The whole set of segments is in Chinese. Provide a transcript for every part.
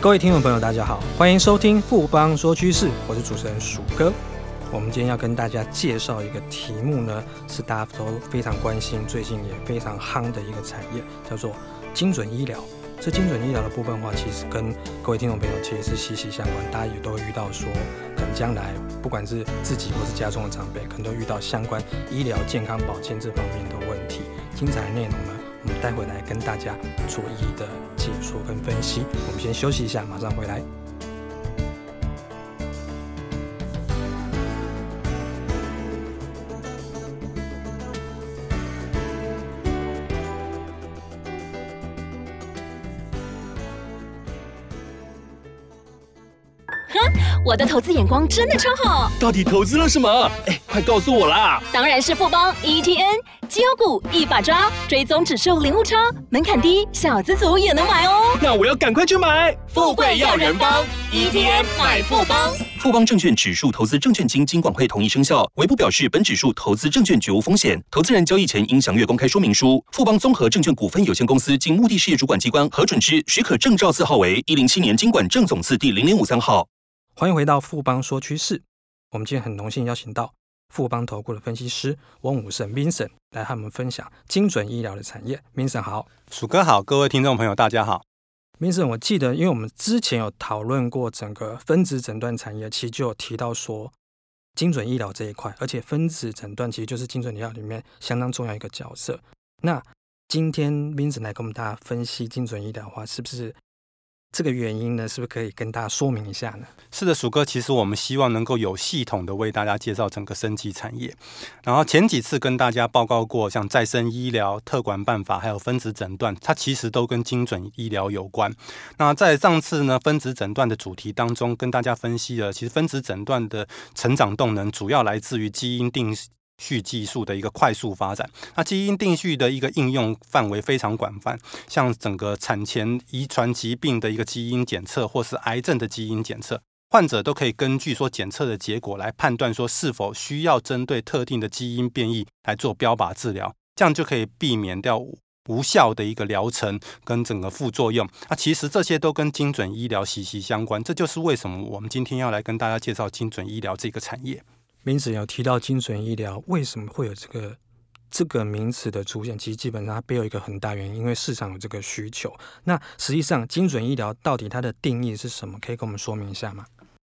各位听众朋友，大家好，欢迎收听富邦说趋势，我是主持人鼠哥。我们今天要跟大家介绍一个题目呢，是大家都非常关心、最近也非常夯的一个产业，叫做精准医疗。这精准医疗的部分的话，其实跟各位听众朋友其实是息息相关。大家也都遇到说，可能将来不管是自己或是家中的长辈，可能都遇到相关医疗健康保健这方面的问题。精彩内容呢，我们待会来跟大家逐一的解说跟分析。我们先休息一下，马上回来。我的投资眼光真的超好，到底投资了什么？哎，快告诉我啦！当然是富邦 ETN 绩优股一把抓，追踪指数零误差，门槛低，小资族也能买哦。那我要赶快去买，富贵要人帮，ETN 买富邦。富邦证券指数投资证券经金管会同意生效，唯不表示本指数投资证券绝无风险，投资人交易前应详阅公开说明书。富邦综合证券股份有限公司经目的事业主管机关核准之许可证照字号为一零七年经管证总字第零零五三号。欢迎回到富邦说趋势。我们今天很荣幸邀请到富邦投顾的分析师翁武胜 Vincent 来和我们分享精准医疗的产业。Vincent 好，鼠哥好，各位听众朋友大家好。Vincent，我记得因为我们之前有讨论过整个分子诊断产业，其实就有提到说精准医疗这一块，而且分子诊断其实就是精准医疗里面相当重要一个角色。那今天 Vincent 来跟我们大家分析精准医疗的话，是不是？这个原因呢，是不是可以跟大家说明一下呢？是的，鼠哥，其实我们希望能够有系统的为大家介绍整个生技产业。然后前几次跟大家报告过，像再生医疗、特管办法，还有分子诊断，它其实都跟精准医疗有关。那在上次呢，分子诊断的主题当中，跟大家分析了，其实分子诊断的成长动能主要来自于基因定序技术的一个快速发展，那基因定序的一个应用范围非常广泛，像整个产前遗传疾病的一个基因检测，或是癌症的基因检测，患者都可以根据说检测的结果来判断说是否需要针对特定的基因变异来做标靶治疗，这样就可以避免掉无效的一个疗程跟整个副作用。那其实这些都跟精准医疗息息相关，这就是为什么我们今天要来跟大家介绍精准医疗这个产业。名词有提到精准医疗，为什么会有这个这个名词的出现？其实基本上它背后一个很大原因，因为市场有这个需求。那实际上精准医疗到底它的定义是什么？可以跟我们说明一下吗？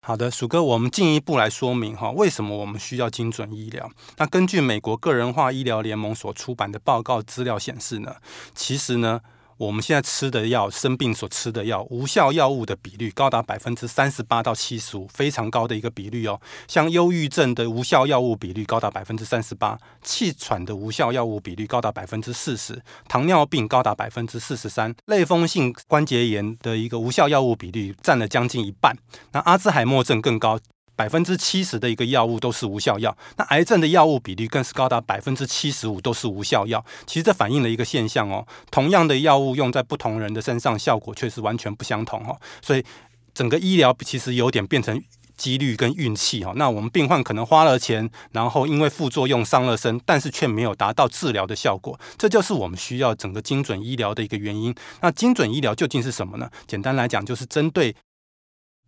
好的，鼠哥，我们进一步来说明哈，为什么我们需要精准医疗？那根据美国个人化医疗联盟所出版的报告资料显示呢，其实呢。我们现在吃的药，生病所吃的药，无效药物的比率高达百分之三十八到七十五，非常高的一个比率哦。像忧郁症的无效药物比率高达百分之三十八，气喘的无效药物比率高达百分之四十，糖尿病高达百分之四十三，类风性关节炎的一个无效药物比率占了将近一半。那阿兹海默症更高。百分之七十的一个药物都是无效药，那癌症的药物比率更是高达百分之七十五都是无效药。其实这反映了一个现象哦，同样的药物用在不同人的身上，效果却是完全不相同哦。所以整个医疗其实有点变成几率跟运气哈。那我们病患可能花了钱，然后因为副作用伤了身，但是却没有达到治疗的效果。这就是我们需要整个精准医疗的一个原因。那精准医疗究竟是什么呢？简单来讲，就是针对。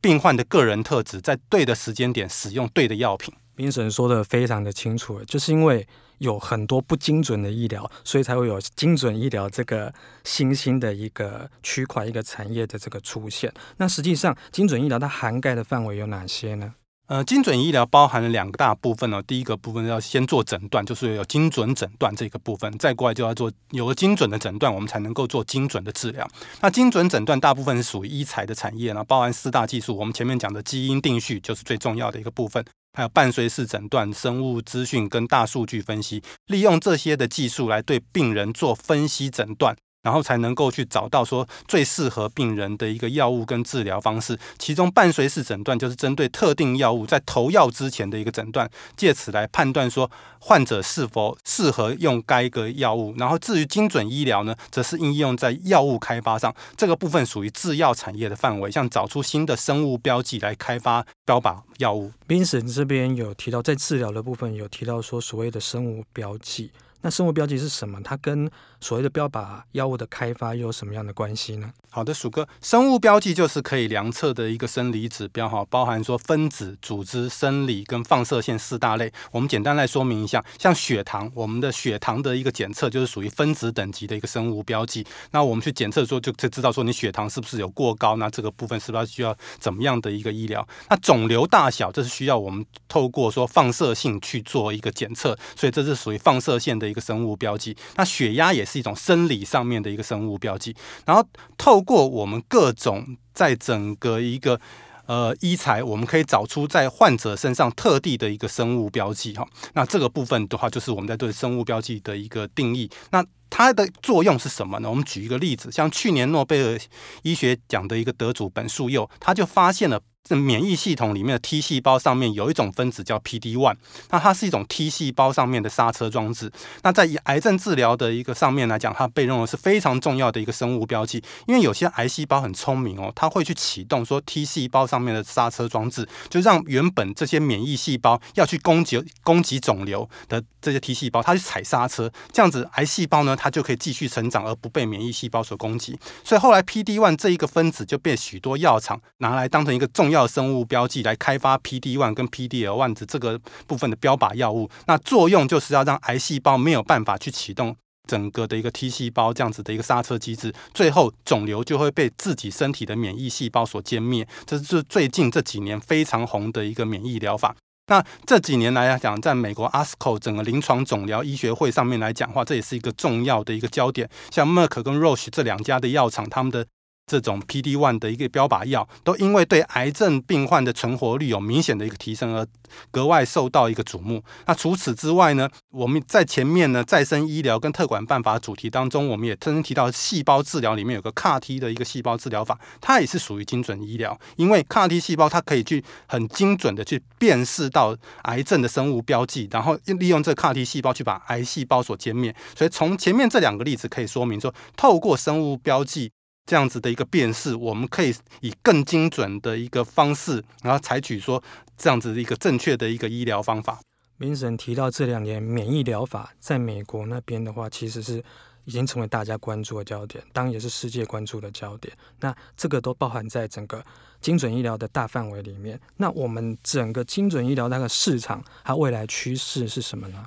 病患的个人特质，在对的时间点使用对的药品。明神说的非常的清楚，就是因为有很多不精准的医疗，所以才会有精准医疗这个新兴的一个区块、一个产业的这个出现。那实际上，精准医疗它涵盖的范围有哪些呢？呃，精准医疗包含了两个大部分哦。第一个部分要先做诊断，就是有精准诊断这个部分；再过来就要做有了精准的诊断，我们才能够做精准的治疗。那精准诊断大部分是属于医材的产业呢，包含四大技术。我们前面讲的基因定序就是最重要的一个部分，还有伴随式诊断、生物资讯跟大数据分析，利用这些的技术来对病人做分析诊断。然后才能够去找到说最适合病人的一个药物跟治疗方式，其中伴随式诊断就是针对特定药物在投药之前的一个诊断，借此来判断说患者是否适合用该个药物。然后至于精准医疗呢，则是应用在药物开发上，这个部分属于制药产业的范围，像找出新的生物标记来开发标靶药物。Vincent 这边有提到，在治疗的部分有提到说所谓的生物标记。那生物标记是什么？它跟所谓的标靶药物的开发又有什么样的关系呢？好的，鼠哥，生物标记就是可以量测的一个生理指标哈，包含说分子、组织、生理跟放射线四大类。我们简单来说明一下，像血糖，我们的血糖的一个检测就是属于分子等级的一个生物标记。那我们去检测说，就就知道说你血糖是不是有过高，那这个部分是不是需要怎么样的一个医疗？那肿瘤大小，这是需要我们透过说放射性去做一个检测，所以这是属于放射线的一个生物标记。那血压也是一种生理上面的一个生物标记，然后透过我们各种在整个一个呃医材，我们可以找出在患者身上特地的一个生物标记哈。那这个部分的话，就是我们在对生物标记的一个定义。那它的作用是什么呢？我们举一个例子，像去年诺贝尔医学奖的一个得主本树佑，他就发现了。这免疫系统里面的 T 细胞上面有一种分子叫 PD-1，那它是一种 T 细胞上面的刹车装置。那在以癌症治疗的一个上面来讲，它被认为是非常重要的一个生物标记。因为有些癌细胞很聪明哦，它会去启动说 T 细胞上面的刹车装置，就让原本这些免疫细胞要去攻击攻击肿瘤的这些 T 细胞，它去踩刹车，这样子癌细胞呢，它就可以继续成长而不被免疫细胞所攻击。所以后来 PD-1 这一个分子就被许多药厂拿来当成一个重要生物标记来开发 PD one 跟 PDL-1 的这个部分的标靶药物，那作用就是要让癌细胞没有办法去启动整个的一个 T 细胞这样子的一个刹车机制，最后肿瘤就会被自己身体的免疫细胞所歼灭。这是最近这几年非常红的一个免疫疗法。那这几年来讲，在美国 ASCO 整个临床肿瘤医学会上面来讲的话，这也是一个重要的一个焦点。像 Merck 跟 Roche 这两家的药厂，他们的这种 PD-1 的一个标靶药，都因为对癌症病患的存活率有明显的一个提升而格外受到一个瞩目。那除此之外呢，我们在前面呢再生医疗跟特管办法主题当中，我们也曾经提到细胞治疗里面有个 CAR-T 的一个细胞治疗法，它也是属于精准医疗，因为 CAR-T 细胞它可以去很精准的去辨识到癌症的生物标记，然后利用这 CAR-T 细胞去把癌细胞所歼灭。所以从前面这两个例子可以说明说，透过生物标记。这样子的一个辨识，我们可以以更精准的一个方式，然后采取说这样子的一个正确的一个医疗方法。明神提到这两年免疫疗法在美国那边的话，其实是已经成为大家关注的焦点，当然也是世界关注的焦点。那这个都包含在整个精准医疗的大范围里面。那我们整个精准医疗那个市场，它未来趋势是什么呢？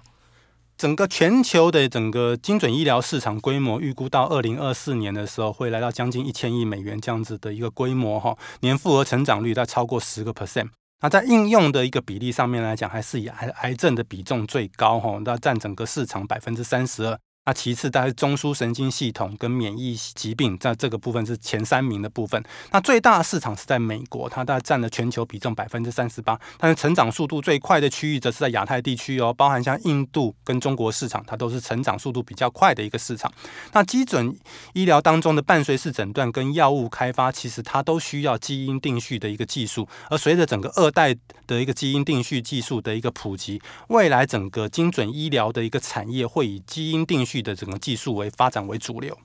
整个全球的整个精准医疗市场规模，预估到二零二四年的时候，会来到将近一千亿美元这样子的一个规模哈，年复合成长率在超过十个 percent。那在应用的一个比例上面来讲，还是以癌癌症的比重最高哈，那占整个市场百分之三十二。那其次，大概中枢神经系统跟免疫疾病，在这个部分是前三名的部分。那最大的市场是在美国，它大概占了全球比重百分之三十八。但是成长速度最快的区域则是在亚太地区哦，包含像印度跟中国市场，它都是成长速度比较快的一个市场。那基准医疗当中的伴随式诊断跟药物开发，其实它都需要基因定序的一个技术。而随着整个二代的一个基因定序技术的一个普及，未来整个精准医疗的一个产业会以基因定序的整个技术为发展为主流。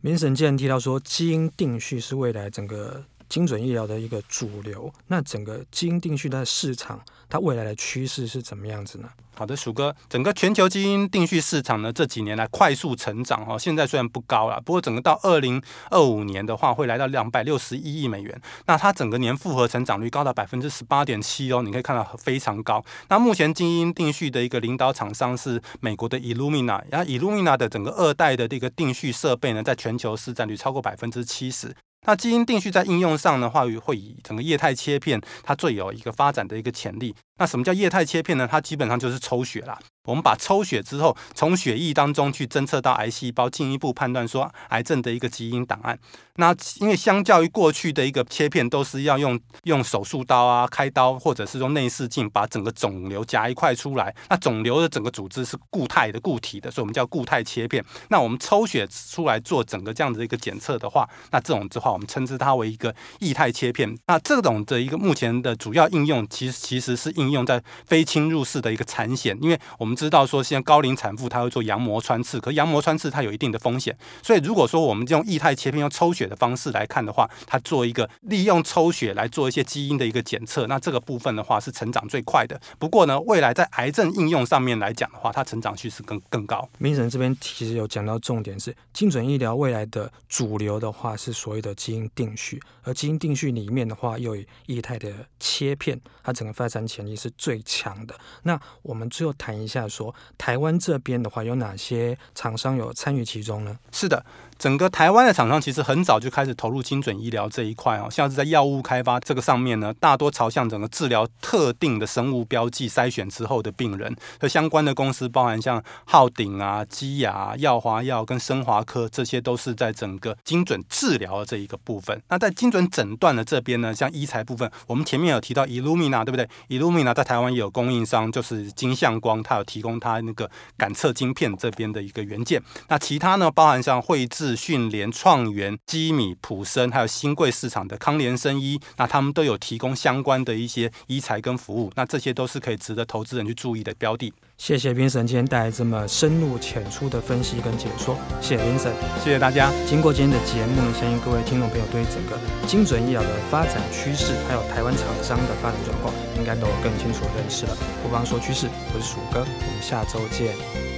明神既然提到说基因定序是未来整个精准医疗的一个主流，那整个基因定序的市场，它未来的趋势是怎么样子呢？好的，鼠哥，整个全球基因定序市场呢，这几年来快速成长哈，现在虽然不高了，不过整个到二零二五年的话，会来到两百六十一亿美元。那它整个年复合成长率高达百分之十八点七哦，你可以看到非常高。那目前基因定序的一个领导厂商是美国的 Illumina，然后 Illumina 的整个二代的这个定序设备呢，在全球市占率超过百分之七十。那基因定序在应用上的话，会以整个液态切片，它最有一个发展的一个潜力。那什么叫液态切片呢？它基本上就是抽血啦。我们把抽血之后，从血液当中去侦测到癌细胞，进一步判断说癌症的一个基因档案。那因为相较于过去的一个切片，都是要用用手术刀啊开刀，或者是用内视镜把整个肿瘤夹一块出来。那肿瘤的整个组织是固态的、固体的，所以我们叫固态切片。那我们抽血出来做整个这样子的一个检测的话，那这种的话，我们称之它为一个液态切片。那这种的一个目前的主要应用，其实其实是应应用在非侵入式的一个产险，因为我们知道说现在高龄产妇她会做羊膜穿刺，可羊膜穿刺它有一定的风险，所以如果说我们用液态切片用抽血的方式来看的话，它做一个利用抽血来做一些基因的一个检测，那这个部分的话是成长最快的。不过呢，未来在癌症应用上面来讲的话，它成长趋势更更高。明神这边其实有讲到重点是精准医疗未来的主流的话是所谓的基因定序，而基因定序里面的话又有液态的切片，它整个发展潜力是最强的。那我们最后谈一下说，台湾这边的话有哪些厂商有参与其中呢？是的。整个台湾的厂商其实很早就开始投入精准医疗这一块哦，像是在药物开发这个上面呢，大多朝向整个治疗特定的生物标记筛选之后的病人。和相关的公司包含像浩鼎啊、基雅、药华药跟生华科，这些都是在整个精准治疗的这一个部分。那在精准诊断的这边呢，像医材部分，我们前面有提到 Illumina 对不对？Illumina 那在台湾也有供应商，就是金相光，它有提供它那个感测晶片这边的一个元件。那其他呢，包含像汇智。讯联、创元、基米、普森，还有新贵市场的康联生医，那他们都有提供相关的一些医材跟服务，那这些都是可以值得投资人去注意的标的。谢谢 Vincent 今天带来这么深入浅出的分析跟解说，谢谢 Vincent，谢谢大家。经过今天的节目呢，相信各位听众朋友对于整个精准医疗的发展趋势，还有台湾厂商的发展状况，应该都有更清楚的认识了。不妨说趋势，我是鼠哥，我们下周见。